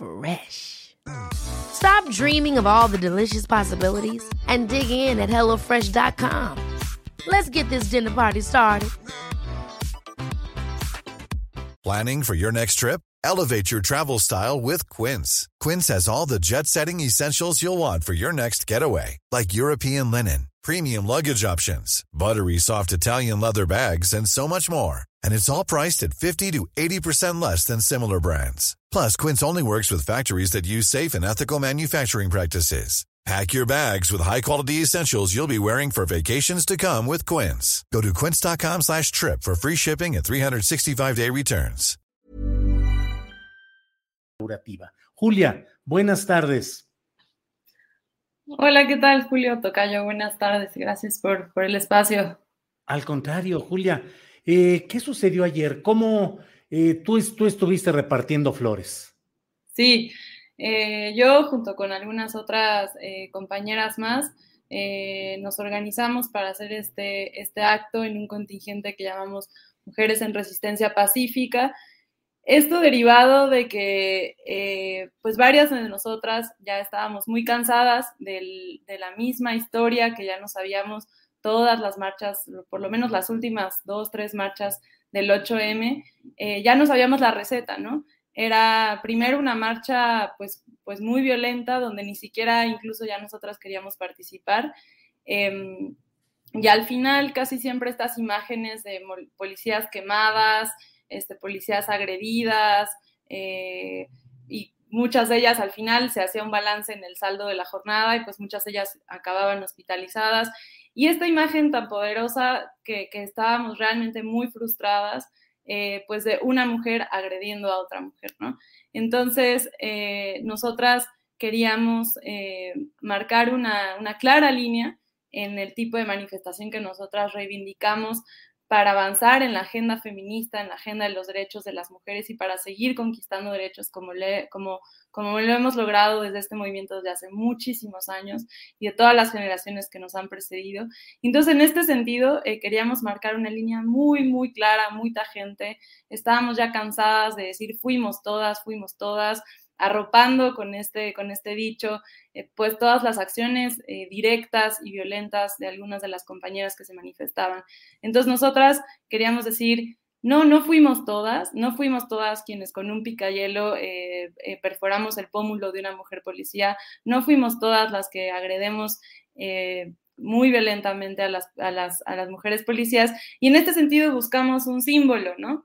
Fresh. Stop dreaming of all the delicious possibilities and dig in at HelloFresh.com. Let's get this dinner party started. Planning for your next trip? Elevate your travel style with Quince. Quince has all the jet setting essentials you'll want for your next getaway, like European linen, premium luggage options, buttery soft Italian leather bags, and so much more. And it's all priced at 50 to 80% less than similar brands. Plus, Quince only works with factories that use safe and ethical manufacturing practices. Pack your bags with high-quality essentials you'll be wearing for vacations to come with Quince. Go to quince.com slash trip for free shipping and 365-day returns. Julia, buenas tardes. Hola, ¿qué tal, Julio Tocayo? Buenas tardes, gracias por, por el espacio. Al contrario, Julia, eh, ¿qué sucedió ayer? ¿Cómo eh, tú, estuviste repartiendo flores? Sí, eh, yo junto con algunas otras compañeras más nos organizamos para hacer este, este acto en un contingente que llamamos Mujeres en Resistencia Pacífica. Esto derivado de que pues varias de nosotras ya estábamos muy cansadas de la misma historia, que ya no sabíamos todas las marchas, por lo menos las últimas dos, tres marchas del 8M, eh, ya no sabíamos la receta, ¿no? Era primero una marcha pues, pues muy violenta, donde ni siquiera incluso ya nosotras queríamos participar. Em, y al final casi siempre estas imágenes de policías quemadas, este, policías agredidas, eh, y muchas de ellas al final se hacía un balance en el saldo de la jornada y pues muchas de ellas acababan hospitalizadas y esta imagen tan poderosa que, estábamos realmente muy frustradas, eh, pues de una mujer agrediendo a otra mujer, ¿no? Entonces, eh, nosotras queríamos eh, marcar una, una clara línea en el tipo de manifestación que nosotras reivindicamos para avanzar en la agenda feminista, en la agenda de los derechos de las mujeres y para seguir conquistando derechos como, como, como lo hemos logrado desde este movimiento desde hace muchísimos años y de todas las generaciones que nos han precedido. Entonces, en este sentido, eh, queríamos marcar una línea muy, muy clara, muy tajante. Estábamos ya cansadas de decir, fuimos todas, fuimos todas, arropando con este, con este dicho, eh, pues todas las acciones eh, directas y violentas de algunas de las compañeras que se manifestaban. Entonces nosotras queríamos decir, no, no fuimos todas, no fuimos todas quienes con un picayelo eh, perforamos el pómulo de una mujer policía, no fuimos todas las que agredemos muy violentamente a las, a, las, a las, mujeres policías y en este sentido buscamos un símbolo, ¿no?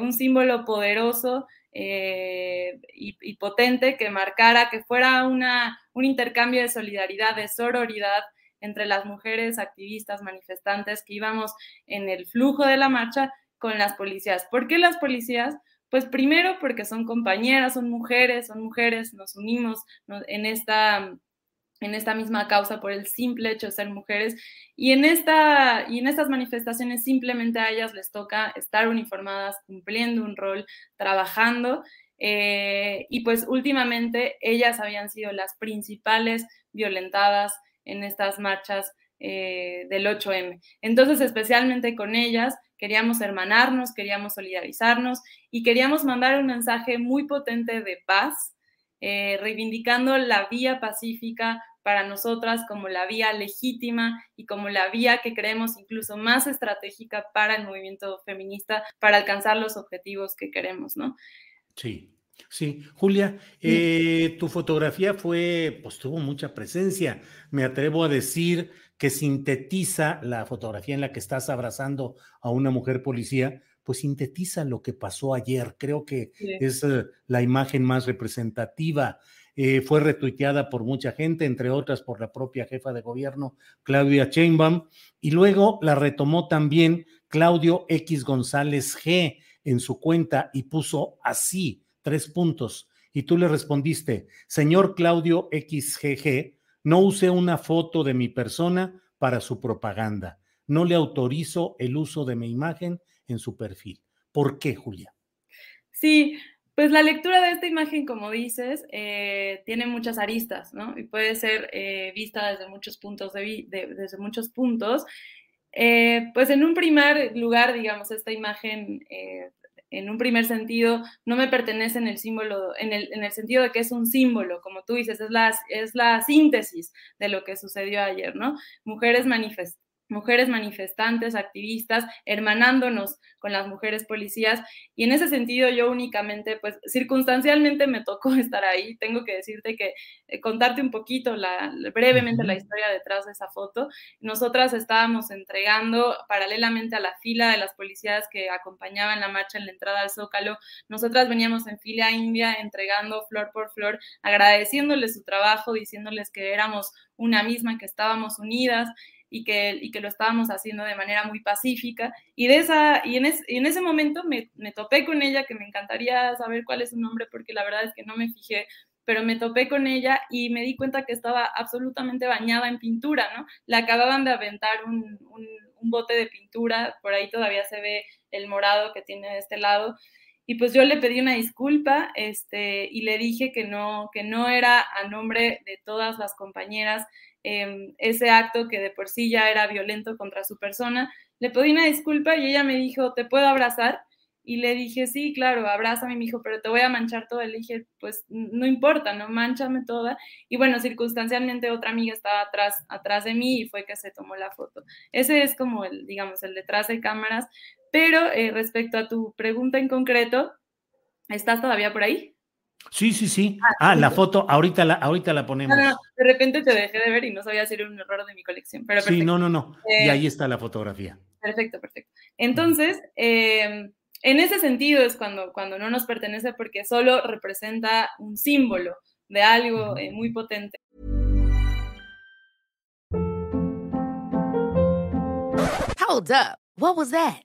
un símbolo poderoso eh, y, potente que marcara que fuera una, un intercambio de solidaridad, de sororidad entre las mujeres activistas, manifestantes que íbamos en el flujo de la marcha con las policías. ¿Por qué las policías? Pues primero porque son compañeras, son mujeres, son mujeres, nos unimos en esta en esta misma causa por el simple hecho de ser mujeres. Y en, esta, y en estas manifestaciones simplemente a ellas les toca estar uniformadas, cumpliendo un rol, trabajando. Eh, y pues últimamente ellas habían sido las principales violentadas en estas marchas eh, del 8M. Entonces, especialmente con ellas, queríamos hermanarnos, queríamos solidarizarnos y queríamos mandar un mensaje muy potente de paz, eh, reivindicando la vía pacífica para nosotras como la vía legítima y como la vía que creemos incluso más estratégica para el movimiento feminista para alcanzar los objetivos que queremos, ¿no? Sí. Sí, Julia, eh, tu fotografía fue, pues tuvo mucha presencia. Me atrevo a decir que sintetiza la fotografía en la que estás abrazando a una mujer policía, pues sintetiza lo que pasó ayer. Creo que es eh, la imagen más representativa. Eh, fue retuiteada por mucha gente, entre otras por la propia jefa de gobierno, Claudia Sheinbaum, y luego la retomó también Claudio X González G en su cuenta y puso así, tres puntos. Y tú le respondiste, señor Claudio XGG, no use una foto de mi persona para su propaganda. No le autorizo el uso de mi imagen en su perfil. ¿Por qué, Julia? Sí, pues la lectura de esta imagen, como dices, eh, tiene muchas aristas, ¿no? Y puede ser eh, vista desde muchos puntos de, desde muchos puntos. Eh, pues en un primer lugar, digamos, esta imagen, en un primer sentido, no me pertenece en el símbolo, en el, en el sentido de que es un símbolo, como tú dices, es la, es la síntesis de lo que sucedió ayer, ¿no? Mujeres manifestadas mujeres manifestantes, activistas, hermanándonos con las mujeres policías. Y en ese sentido yo únicamente, pues circunstancialmente me tocó estar ahí. Tengo que decirte que eh, contarte un poquito, la, brevemente la historia detrás de esa foto. Nosotras estábamos entregando paralelamente a la fila de las policías que acompañaban la marcha en la entrada al Zócalo. Nosotras veníamos en fila india entregando flor por flor, agradeciéndoles su trabajo, diciéndoles que éramos una misma, que estábamos unidas y que, y que lo estábamos haciendo de manera muy pacífica. Y, de esa, y, en, en ese momento me, me, topé con ella, que me encantaría saber cuál es su nombre, porque la verdad es que no me fijé, pero me topé con ella y me di cuenta que estaba absolutamente bañada en pintura, ¿no? Le acababan de aventar un, un, un bote de pintura, por ahí todavía se ve el morado que tiene de este lado. Y pues yo le pedí una disculpa este, y le dije que no, que no era a nombre de todas las compañeras Em, ese acto que de por sí ya era violento contra su persona. Le pedí una disculpa y ella me dijo, ¿te puedo abrazar? Y le dije, sí, claro, abrázame, me dijo, pero te voy a manchar toda. Le dije, pues no importa, no manchame toda. Y bueno, circunstancialmente otra amiga estaba atrás, atrás de mí y fue que se tomó la foto. Ese es como el, digamos, el detrás de cámaras. Pero eh, respecto a tu pregunta en concreto, ¿estás todavía por ahí? Sí, sí, sí. Ah, ah la foto, ahorita la, ahorita la ponemos. No, no, de repente te dejé de ver y no sabía si era un error de mi colección. Pero sí, no, no, no. y eh, ahí está la fotografía. Perfecto, perfecto. Entonces, em, en ese sentido es cuando, cuando no nos pertenece porque solo representa un símbolo de algo eh, muy potente. Hold up. What was that?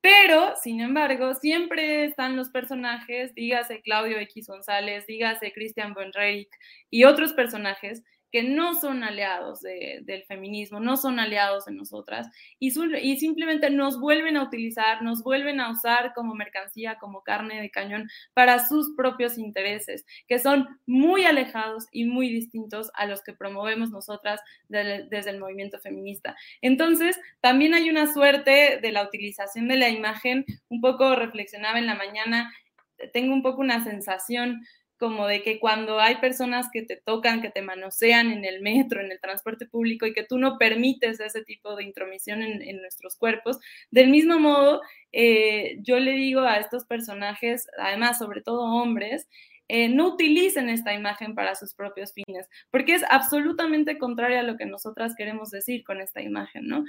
Pero, sin embargo, siempre están los personajes, dígase Claudio X González, dígase Christian von y otros personajes que no son aliados del feminismo, no son aliados de nosotras y, simplemente nos vuelven a utilizar, nos vuelven a usar como mercancía, como carne de cañón para sus propios intereses, que son muy alejados y muy distintos a los que promovemos nosotras desde el movimiento feminista. Entonces, también hay una suerte de la utilización de la imagen, un poco reflexionaba en la mañana, tengo un poco una sensación como de que cuando hay personas que te tocan, que te manosean en el metro, en el transporte público y que tú no permites ese tipo de intromisión en, nuestros cuerpos, del mismo modo, eh, yo le digo a estos personajes, además, sobre todo hombres, eh, no utilicen esta imagen para sus propios fines, porque es absolutamente contraria a lo que nosotras queremos decir con esta imagen, ¿no?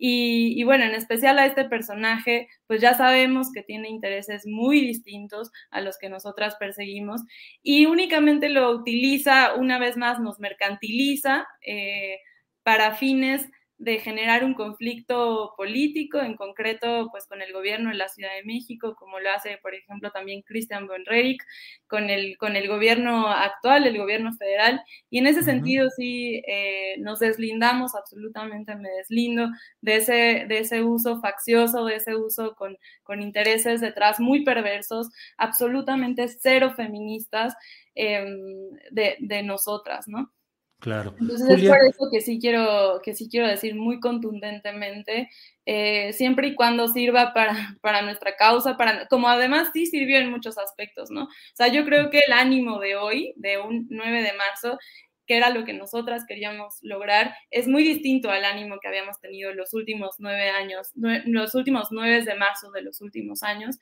Y, bueno, en especial a este personaje, pues ya sabemos que tiene intereses muy distintos a los que nosotras perseguimos y únicamente lo utiliza, una vez más, nos mercantiliza eh, para fines de generar un conflicto político, en concreto, pues con el gobierno de la Ciudad de México, como lo hace, por ejemplo, también Christian Bonrerik, con el, con el gobierno actual, el gobierno federal. Y en ese sentido, sí, eh, nos deslindamos, absolutamente me deslindo de ese, de ese uso faccioso, de ese uso con, con intereses detrás muy perversos, absolutamente cero feministas em, de, de nosotras, ¿no? Claro. Entonces es por eso que sí quiero, que sí quiero decir muy contundentemente, eh, siempre y cuando sirva para, para nuestra causa, para, como además sí sirvió en muchos aspectos, ¿no? O sea, yo creo que el ánimo de hoy, de un 9 de marzo, que era lo que nosotras queríamos lograr, es muy distinto al ánimo que habíamos tenido los últimos nueve años, los últimos nueve de marzo de los últimos años.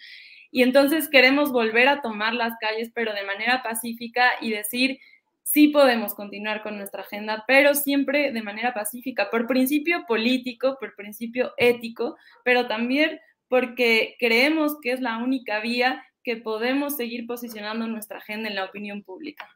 Y entonces queremos volver a tomar las calles, pero de manera pacífica y decir, sí podemos continuar con nuestra agenda, pero siempre de manera pacífica, por principio político, por principio ético, pero también porque creemos que es la única vía que podemos seguir posicionando nuestra agenda en la opinión pública.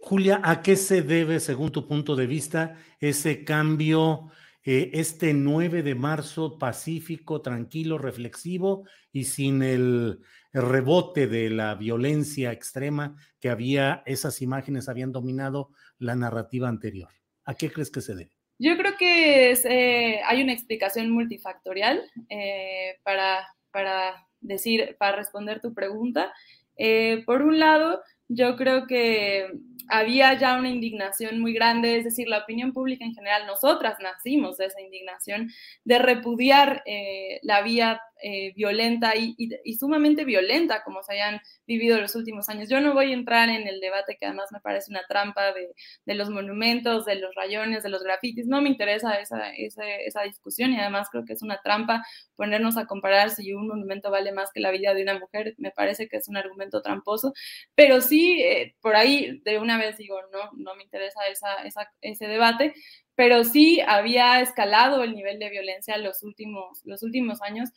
Julia, ¿a qué se debe, según tu punto de vista, ese cambio, eh, este 9 de marzo pacífico, tranquilo, reflexivo y sin el el rebote de la violencia extrema que había, esas imágenes habían dominado la narrativa anterior. ¿A qué crees que se debe? Yo creo que eh, hay una explicación multifactorial eh, para, para, decir, para responder tu pregunta. Eh, por un lado, yo creo que había ya una indignación muy grande, es decir, la opinión pública en general, nosotras nacimos de esa indignación, de repudiar la vía eh, violenta y, sumamente violenta como se hayan vivido los últimos años. Yo no voy a entrar en el debate que además me parece una trampa de, los monumentos, de los rayones, de los grafitis. No me interesa esa, esa, discusión y además creo que es una trampa ponernos a comparar si un monumento vale más que la vida de una mujer. Me parece que es un argumento tramposo, pero sí, eh, por ahí de una vez digo, no, no me interesa ese debate pero sí había escalado el nivel de violencia los últimos, los últimos años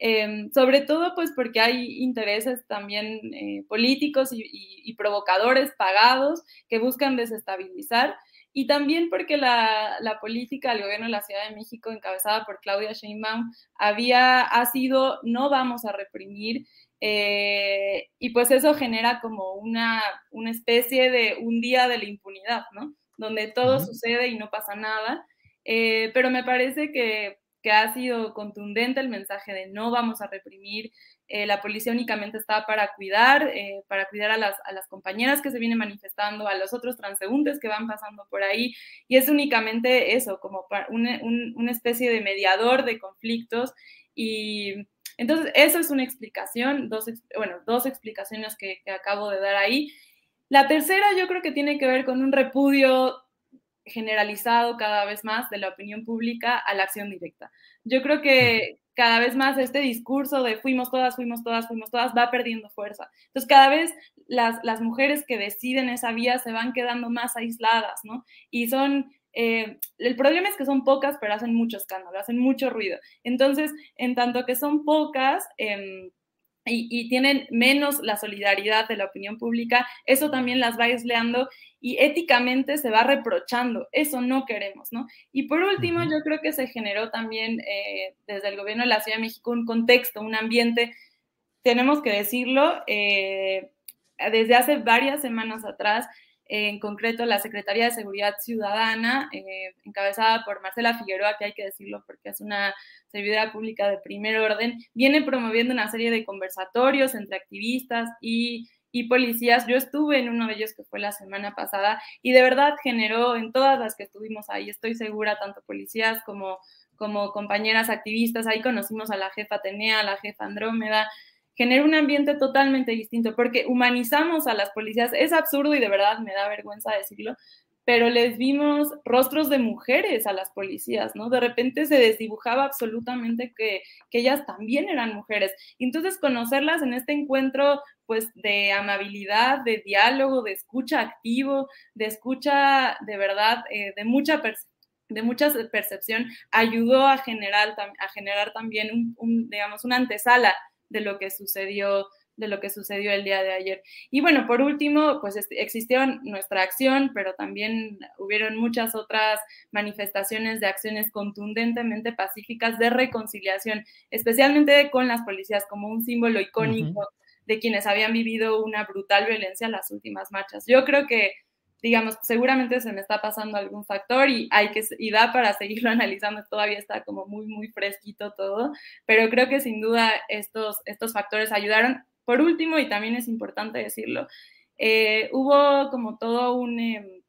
Em, sobre todo pues porque hay intereses también eh, políticos y, provocadores pagados que buscan desestabilizar y también porque la, política del gobierno de la Ciudad de México encabezada por Claudia Sheinbaum había ha sido no vamos a reprimir eh, y pues eso genera como una, una especie de un día de la impunidad, ¿no? Donde todo sucede y no pasa nada. Eh, pero me parece que que ha sido contundente el mensaje de no vamos a reprimir, eh, la policía únicamente está para cuidar, eh, para cuidar a las, a las, compañeras que se vienen manifestando, a los otros transeúntes que van pasando por ahí, y es únicamente eso, como una, una especie de mediador de conflictos. Y entonces, eso es una explicación, dos, bueno, dos explicaciones que, que acabo de dar ahí. La tercera yo creo que tiene que ver con un repudio generalizado cada vez más de la opinión pública a la acción directa. Yo creo que cada vez más este discurso de fuimos todas, fuimos todas, fuimos todas va perdiendo fuerza. Entonces cada vez las, las mujeres que deciden esa vía se van quedando más aisladas, ¿no? Y son... Eh, el problema es que son pocas, pero hacen mucho escándalo, hacen mucho ruido. Entonces, en tanto que son pocas, eh, y, tienen menos la solidaridad de la opinión pública, eso también las va aisleando y éticamente se va reprochando. Eso no queremos, ¿no? Y por último, yo creo que se generó también eh, desde el gobierno de la Ciudad de México un contexto, un ambiente, tenemos que decirlo, eh, desde hace varias semanas atrás, en concreto la Secretaría de Seguridad Ciudadana, eh, encabezada por Marcela Figueroa, que hay que decirlo porque es una servidora pública de primer orden, viene promoviendo una serie de conversatorios entre activistas y, policías. Yo estuve en uno de ellos que fue la semana pasada y de verdad generó en todas las que estuvimos ahí, estoy segura, tanto policías como como compañeras activistas, ahí conocimos a la jefa Atenea, a la jefa Andrómeda, genera un ambiente totalmente distinto, porque humanizamos a las policías. Es absurdo y de verdad me da vergüenza decirlo, pero les vimos rostros de mujeres a las policías, ¿no? De repente se desdibujaba absolutamente que, que ellas también eran mujeres. entonces conocerlas en este encuentro, pues, de amabilidad, de diálogo, de escucha activo, de escucha de verdad, eh, de mucha de mucha percepción, ayudó a generar, a generar también un, digamos, una antesala de lo que sucedió de lo que sucedió el día de ayer. Y bueno, por último, pues existió nuestra acción, pero también hubieron muchas otras manifestaciones de acciones contundentemente pacíficas de reconciliación, especialmente con las policías como un símbolo icónico de quienes habían vivido una brutal violencia en las últimas marchas. Yo creo que digamos, seguramente se me está pasando algún factor y hay que y da para seguirlo analizando, todavía está como muy muy fresquito todo, pero creo que sin duda estos estos factores ayudaron. Por último, y también es importante decirlo, eh, hubo como todo un em,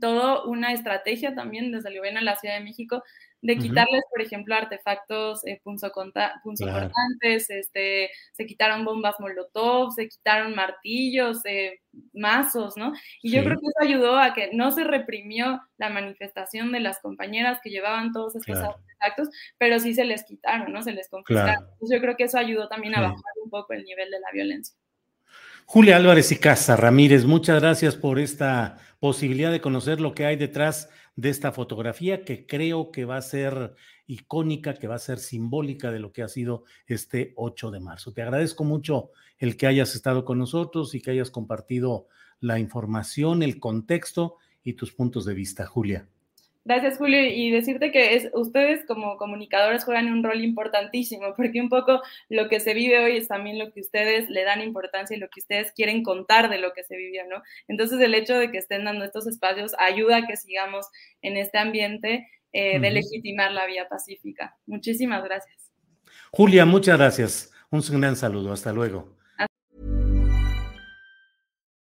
todo una estrategia también desde el gobierno de la Ciudad de México de quitarles, por ejemplo, artefactos eh, punzocortantes, este, se quitaron bombas molotov, se quitaron martillos, eh, mazos, ¿no? Y yo creo que eso ayudó a que no se reprimió la manifestación de las compañeras que llevaban todos estos artefactos, pero sí se les quitaron, ¿no? Se les confiscaron. Entonces yo creo que eso ayudó también a bajar un poco el nivel de la violencia. Julia Álvarez y Casa Ramírez, muchas gracias por esta posibilidad de conocer lo que hay detrás de esta fotografía que creo que va a ser icónica, que va a ser simbólica de lo que ha sido este 8 de marzo. Te agradezco mucho el que hayas estado con nosotros y que hayas compartido la información, el contexto y tus puntos de vista, Julia. Gracias, Julio. Y decirte que es, ustedes como comunicadores juegan un rol importantísimo, porque un poco lo que se vive hoy es también lo que ustedes le dan importancia y lo que ustedes quieren contar de lo que se vivió, ¿no? Entonces, el hecho de que estén dando estos espacios ayuda a que sigamos en este ambiente eh, de legitimar la vía pacífica. Muchísimas gracias. Julia, muchas gracias. Un gran saludo. Hasta luego.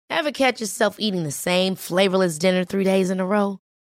Ever catch yourself eating the same flavorless dinner three days in a row?